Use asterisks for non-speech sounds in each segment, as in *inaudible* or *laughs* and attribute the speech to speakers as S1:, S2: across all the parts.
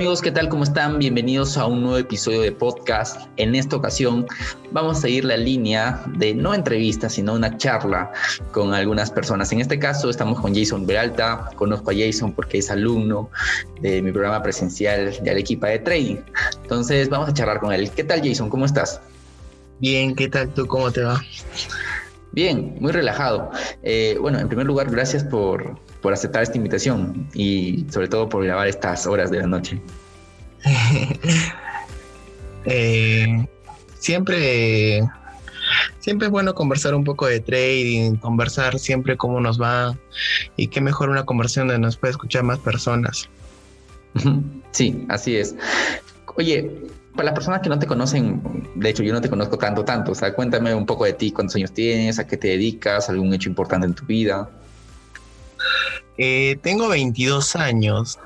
S1: amigos, ¿qué tal? ¿Cómo están? Bienvenidos a un nuevo episodio de podcast. En esta ocasión vamos a seguir la línea de no entrevista, sino una charla con algunas personas. En este caso estamos con Jason Beralta. Conozco a Jason porque es alumno de mi programa presencial de Arequipa de Trading. Entonces vamos a charlar con él. ¿Qué tal Jason? ¿Cómo estás?
S2: Bien, ¿qué tal tú? ¿Cómo te va?
S1: Bien, muy relajado. Eh, bueno, en primer lugar, gracias por, por aceptar esta invitación y sobre todo por grabar estas horas de la noche. *laughs*
S2: Eh, siempre, siempre es bueno conversar un poco de trading, conversar siempre cómo nos va y qué mejor una conversación donde nos puede escuchar más personas.
S1: Sí, así es. Oye, para las personas que no te conocen, de hecho yo no te conozco tanto, tanto, o sea, cuéntame un poco de ti, cuántos años tienes, a qué te dedicas, algún hecho importante en tu vida.
S2: Eh, tengo 22 años.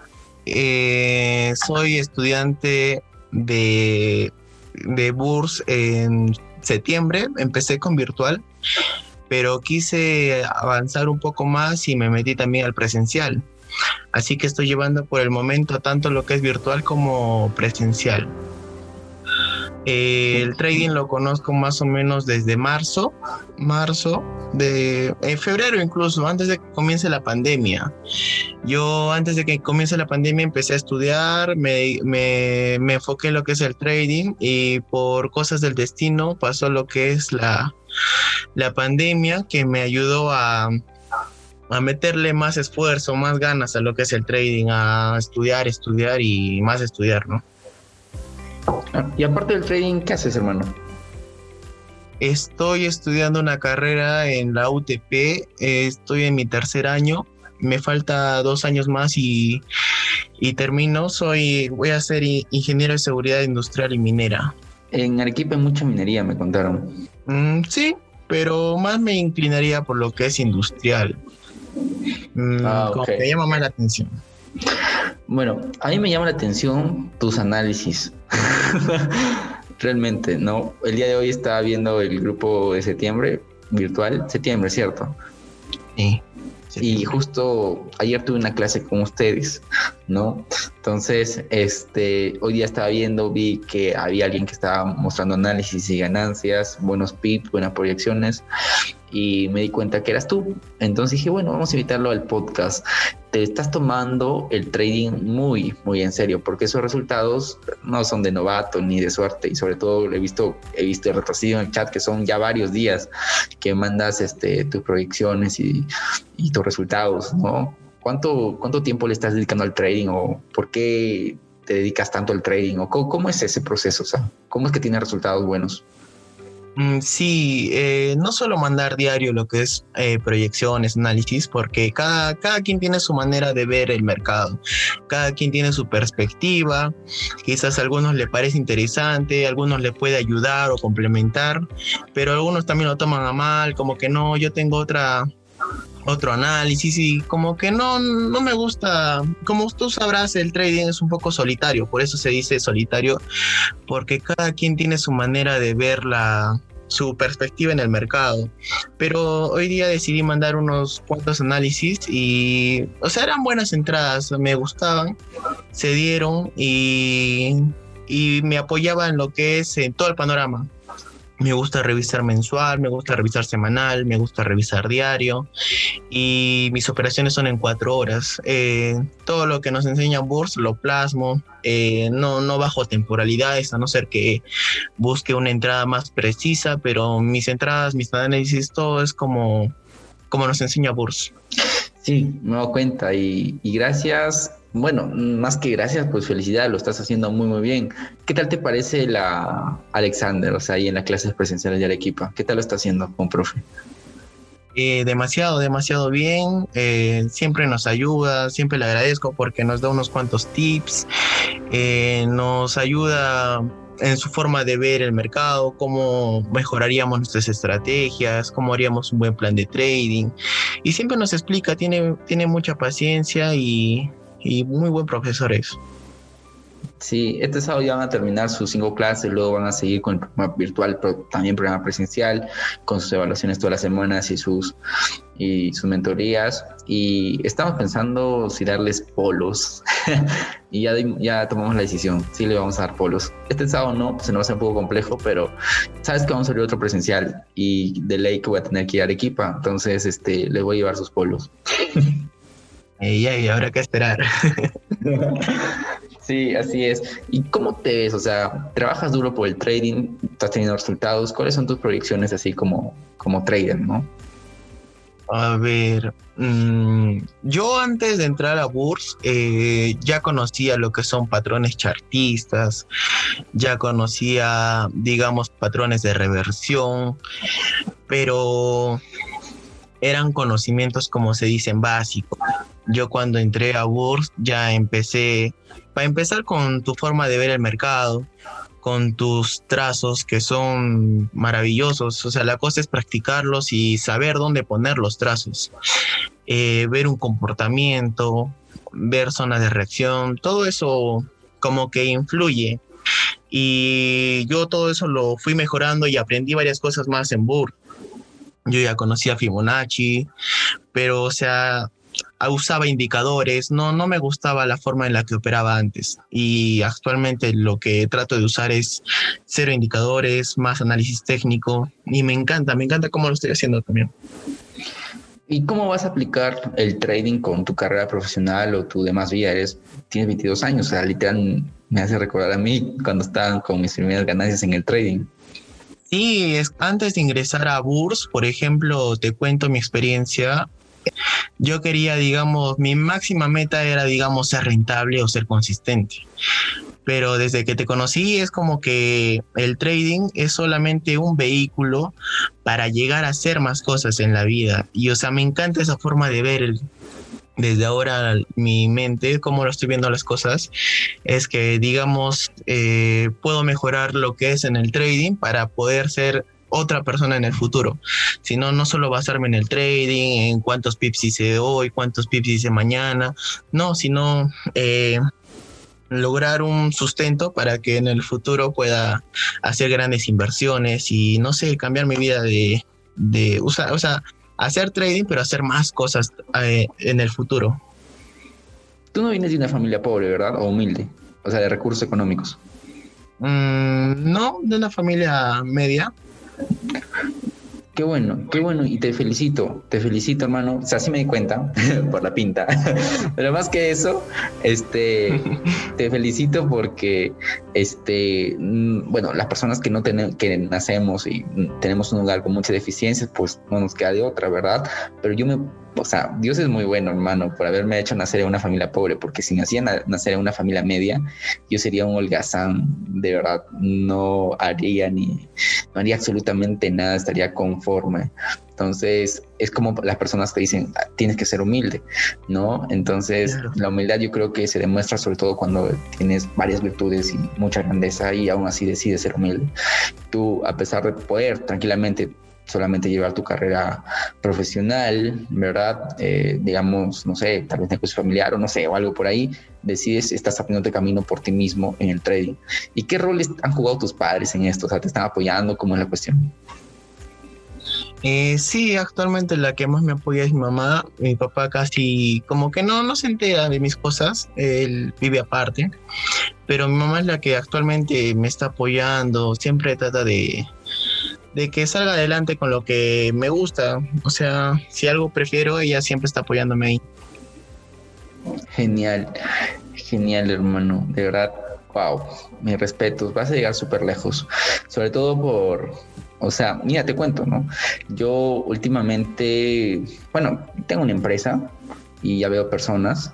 S2: Eh, soy estudiante de, de BURS en septiembre. Empecé con virtual, pero quise avanzar un poco más y me metí también al presencial. Así que estoy llevando por el momento tanto lo que es virtual como presencial. El trading lo conozco más o menos desde marzo, marzo de en febrero incluso, antes de que comience la pandemia. Yo antes de que comience la pandemia empecé a estudiar, me, me, me enfoqué en lo que es el trading y por cosas del destino pasó lo que es la, la pandemia que me ayudó a, a meterle más esfuerzo, más ganas a lo que es el trading, a estudiar, estudiar y más estudiar, ¿no?
S1: Y aparte del trading, ¿qué haces, hermano?
S2: Estoy estudiando una carrera en la UTP, estoy en mi tercer año, me falta dos años más y, y termino. Soy, voy a ser ingeniero de seguridad industrial y minera.
S1: En Arequipa hay mucha minería, me contaron.
S2: Mm, sí, pero más me inclinaría por lo que es industrial. Mm,
S1: Ah,
S2: como que me llama más la atención.
S1: Bueno, a mí me llama la atención tus análisis. *laughs* Realmente, ¿no? El día de hoy estaba viendo el grupo de septiembre virtual, septiembre, ¿cierto?
S2: Sí.
S1: Y justo ayer tuve una clase con ustedes, ¿no? Entonces, este, hoy día estaba viendo, vi que había alguien que estaba mostrando análisis y ganancias, buenos pips, buenas proyecciones, y me di cuenta que eras tú. Entonces dije, bueno, vamos a invitarlo al podcast. Te estás tomando el trading muy, muy en serio, porque esos resultados no son de novato ni de suerte, y sobre todo he visto, he visto retrocedido en el chat que son ya varios días que mandas este, tus proyecciones y, y tus resultados, ¿no? ¿Cuánto, ¿Cuánto tiempo le estás dedicando al trading o por qué te dedicas tanto al trading o cómo, cómo es ese proceso? O sea, ¿cómo es que tiene resultados buenos?
S2: Mm, Sí, eh, no solo mandar diario lo que es eh, proyecciones, análisis, porque cada, cada quien tiene su manera de ver el mercado, cada quien tiene su perspectiva, quizás a algunos le parece interesante, a algunos le puede ayudar o complementar, pero algunos también lo toman a mal, como que no, yo tengo otra otro análisis y como que no, no me gusta, como tú sabrás, el trading es un poco solitario, por eso se dice solitario, porque cada quien tiene su manera de ver la, su perspectiva en el mercado. Pero hoy día decidí mandar unos cuantos análisis y, o sea, eran buenas entradas, me gustaban, se dieron y, y me apoyaba en lo que es en todo el panorama. Me gusta revisar mensual, me gusta revisar semanal, me gusta revisar diario y mis operaciones son en cuatro horas. Eh, todo lo que nos enseña Burs lo plasmo, eh, no, no bajo temporalidades, a no ser que busque una entrada más precisa, pero mis entradas, mis análisis, todo es como, como nos enseña Burs.
S1: Sí, me doy cuenta y, y gracias. Bueno, más que gracias, pues felicidades, lo estás haciendo muy, muy bien. ¿Qué tal te parece la Alexander, o sea, ahí en las clases presenciales de Arequipa? ¿Qué tal lo está haciendo con profe?
S2: Eh, demasiado, demasiado bien. eh, siempre nos ayuda, siempre le agradezco porque nos da unos cuantos tips, eh, nos ayuda en su forma de ver el mercado, cómo mejoraríamos nuestras estrategias, cómo haríamos un buen plan de trading. Y siempre nos explica, tiene, tiene mucha paciencia y, y muy buen profesor es.
S1: Sí, este sábado ya van a terminar sus cinco clases, luego van a seguir con el programa virtual, pero también programa presencial, con sus evaluaciones todas las semanas y sus, y sus mentorías. Y estamos pensando si darles polos. *laughs* y ya, ya tomamos la decisión, sí le vamos a dar polos. Este sábado no, se nos va a hacer un poco complejo, pero sabes que vamos a abrir otro presencial y de ley que voy a tener que ir a Arequipa, entonces este, le voy a llevar sus polos. *laughs*
S2: y, y habrá que esperar.
S1: Sí, así es. ¿Y cómo te ves? O sea, trabajas duro por el trading, estás teniendo resultados. ¿Cuáles son tus proyecciones así como, como trader, no?
S2: A ver, mm, yo antes de entrar a Burs eh, ya conocía lo que son patrones chartistas, ya conocía, digamos, patrones de reversión, pero eran conocimientos, como se dicen, básicos. Yo cuando entré a Burs ya empecé para empezar con tu forma de ver el mercado, con tus trazos que son maravillosos. O sea, la cosa es practicarlos y saber dónde poner los trazos. Eh, ver un comportamiento, ver zonas de reacción, todo eso como que influye. Y yo todo eso lo fui mejorando y aprendí varias cosas más en Burr. Yo ya conocía Fibonacci, pero o sea, usaba indicadores, no, no me gustaba la forma en la que operaba antes. Y actualmente lo que trato de usar es cero indicadores, más análisis técnico. Y me encanta, me encanta cómo lo estoy haciendo también.
S1: ¿Y cómo vas a aplicar el trading con tu carrera profesional o tu demás vida? Eres, tienes 22 años, o sea, literal me hace recordar a mí cuando estaba con mis primeras ganancias en el trading.
S2: Sí, es, antes de ingresar a Burs, por ejemplo, te cuento mi experiencia yo quería, digamos, mi máxima meta era, digamos, ser rentable o ser consistente. Pero desde que te conocí es como que el trading es solamente un vehículo para llegar a hacer más cosas en la vida. Y o sea, me encanta esa forma de ver desde ahora mi mente, cómo lo estoy viendo las cosas, es que, digamos, eh, puedo mejorar lo que es en el trading para poder ser otra persona en el futuro, sino no solo basarme en el trading, en cuántos pips hice hoy, cuántos pips hice mañana, no, sino eh, lograr un sustento para que en el futuro pueda hacer grandes inversiones y no sé, cambiar mi vida de, de usar, o sea, hacer trading, pero hacer más cosas eh, en el futuro.
S1: Tú no vienes de una familia pobre, ¿verdad? O humilde, o sea, de recursos económicos.
S2: Mm, no, de una familia media.
S1: Qué bueno, qué bueno, y te felicito, te felicito, hermano. O sea, sí me di cuenta *laughs* por la pinta, *laughs* pero más que eso, este, *laughs* te felicito porque, este, mm, bueno, las personas que no tenemos, que nacemos y tenemos un lugar con muchas deficiencias, pues no nos queda de otra, ¿verdad? Pero yo me o sea, Dios es muy bueno, hermano, por haberme hecho nacer en una familia pobre, porque si nacía nacer en una familia media, yo sería un holgazán, de verdad, no haría ni, no haría absolutamente nada, estaría conforme. Entonces, es como las personas que dicen, ah, tienes que ser humilde, ¿no? Entonces, la humildad yo creo que se demuestra sobre todo cuando tienes varias virtudes y mucha grandeza y aún así decides ser humilde. Tú, a pesar de poder tranquilamente solamente llevar tu carrera profesional, ¿verdad? Eh, digamos, no sé, tal vez negocio familiar o no sé, o algo por ahí, decides, estás abriéndote camino por ti mismo en el trading. ¿Y qué roles han jugado tus padres en esto? O sea, ¿te están apoyando? ¿Cómo es la cuestión?
S2: Eh, sí, actualmente la que más me apoya es mi mamá. Mi papá casi como que no, no se entera de mis cosas, él vive aparte, pero mi mamá es la que actualmente me está apoyando, siempre trata de, de que salga adelante con lo que me gusta. O sea, si algo prefiero, ella siempre está apoyándome ahí.
S1: Genial, genial hermano, de verdad, wow, mis respetos, vas a llegar súper lejos, sobre todo por, o sea, mira, te cuento, ¿no? Yo últimamente, bueno, tengo una empresa y ya veo personas,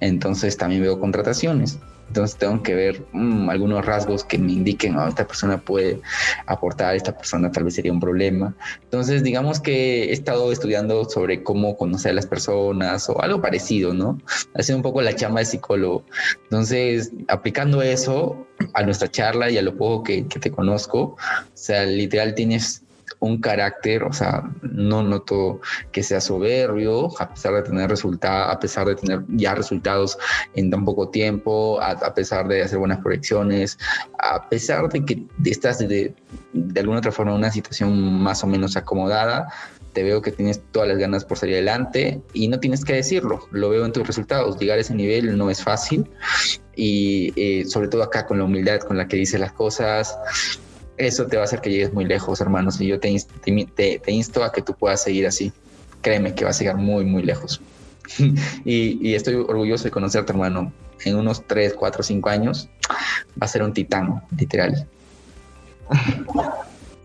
S1: entonces también veo contrataciones. Entonces tengo que ver mm, algunos rasgos que me indiquen, oh, esta persona puede aportar, esta persona tal vez sería un problema. Entonces digamos que he estado estudiando sobre cómo conocer a las personas o algo parecido, ¿no? Haciendo un poco la chamba de psicólogo. Entonces, aplicando eso a nuestra charla y a lo poco que, que te conozco, o sea, literal tienes un carácter, o sea, no noto que sea soberbio, a pesar de tener resultados, a pesar de tener ya resultados en tan poco tiempo, a, pesar de hacer buenas proyecciones, a pesar de que estás de, de alguna otra forma en una situación más o menos acomodada, te veo que tienes todas las ganas por salir adelante y no tienes que decirlo, lo veo en tus resultados, llegar a ese nivel no es fácil y eh, sobre todo acá con la humildad con la que dices las cosas, eso te va a hacer que llegues muy lejos, hermanos, y yo te, insto a que tú puedas seguir así, créeme que vas a llegar muy, muy lejos. *laughs* y, estoy orgulloso de conocerte, hermano. En unos 3, 4, 5 años va a ser un titán, literal.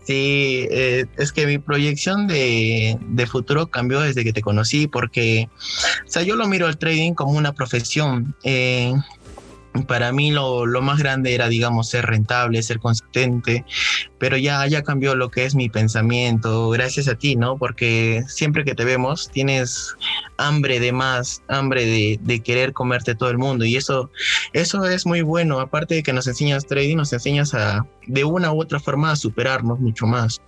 S2: Sí, eh, es que mi proyección de, de, futuro cambió desde que te conocí porque, o sea, yo lo miro al trading como una profesión. Eh, para mí lo, lo, más grande era, digamos, ser rentable, ser consistente, pero ya, ya cambió lo que es mi pensamiento, gracias a ti, ¿no? Porque siempre que te vemos tienes hambre de más, hambre de, de querer comerte todo el mundo y eso, eso es muy bueno, aparte de que nos enseñas trading, nos enseñas a, de una u otra forma, a superarnos mucho más.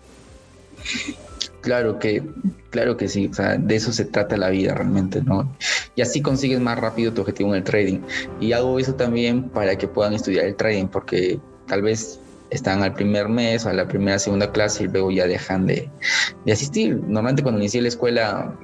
S1: Claro que, claro que sí, o sea, de eso se trata la vida realmente, ¿no? Y así consigues más rápido tu objetivo en el trading. Y hago eso también para que puedan estudiar el trading, porque tal vez están al primer mes o a la primera, segunda clase y luego ya dejan de, de asistir. Normalmente cuando inicié la escuela,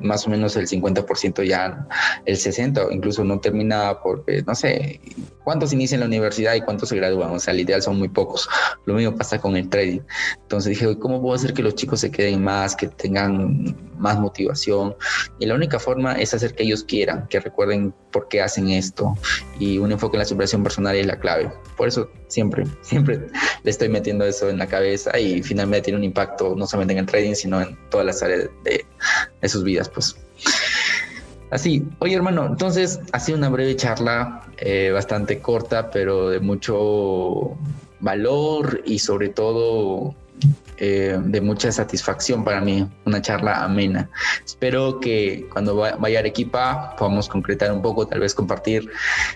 S1: más o menos el 50% ya, el 60% incluso no terminaba porque, no sé, cuántos inician la universidad y cuántos se gradúan. O sea, al ideal son muy pocos. Lo mismo pasa con el trading. Entonces dije, ¿cómo puedo hacer que los chicos se queden más, que tengan más motivación? Y la única forma es hacer que ellos quieran, que recuerden por qué hacen esto. Y un enfoque en la superación personal es la clave. Por eso siempre, siempre le estoy metiendo eso en la cabeza y finalmente tiene un impacto no solamente en el trading, sino en todas las áreas de, sus vidas, pues. Así, oye hermano, entonces ha sido una breve charla, eh, bastante corta, pero de mucho valor y sobre todo eh, de mucha satisfacción para mí, una charla amena. Espero que cuando vaya a Arequipa podamos concretar un poco, tal vez compartir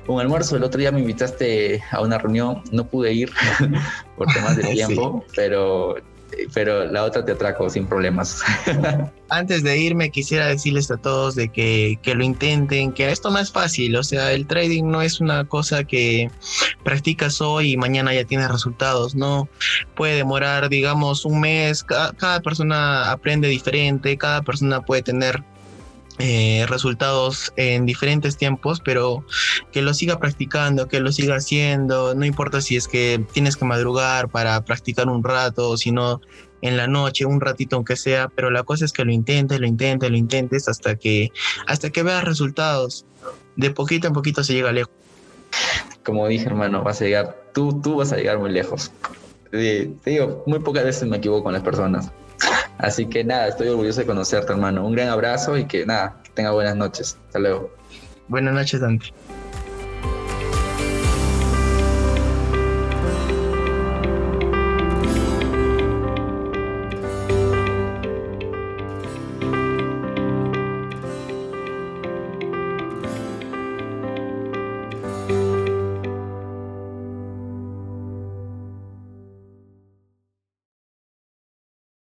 S1: un almuerzo. El otro día me invitaste a una reunión, no pude ir *laughs* por temas de *laughs* tiempo, pero pero la otra te atraco sin problemas. *laughs*
S2: Antes de irme, quisiera decirles a todos de que, que, lo intenten, que esto no es fácil, o sea, el trading no es una cosa que practicas hoy y mañana ya tienes resultados, no, puede demorar, digamos, un mes, cada persona aprende diferente, cada persona puede tener eh, resultados en diferentes tiempos, pero que lo siga practicando, que lo siga haciendo, no importa si es que tienes que madrugar para practicar un rato, sino en la noche, un ratito aunque sea, pero la cosa es que lo intentes, lo intentes, lo intentes hasta que, hasta que veas resultados. De poquito en poquito se llega lejos.
S1: Como dije, hermano, vas a llegar, tú, tú vas a llegar muy lejos. te digo, muy pocas veces me equivoco con las personas. Así que nada, estoy orgulloso de conocerte, hermano. Un gran abrazo y que nada, que tenga buenas noches. Hasta luego.
S2: Buenas noches, Dante.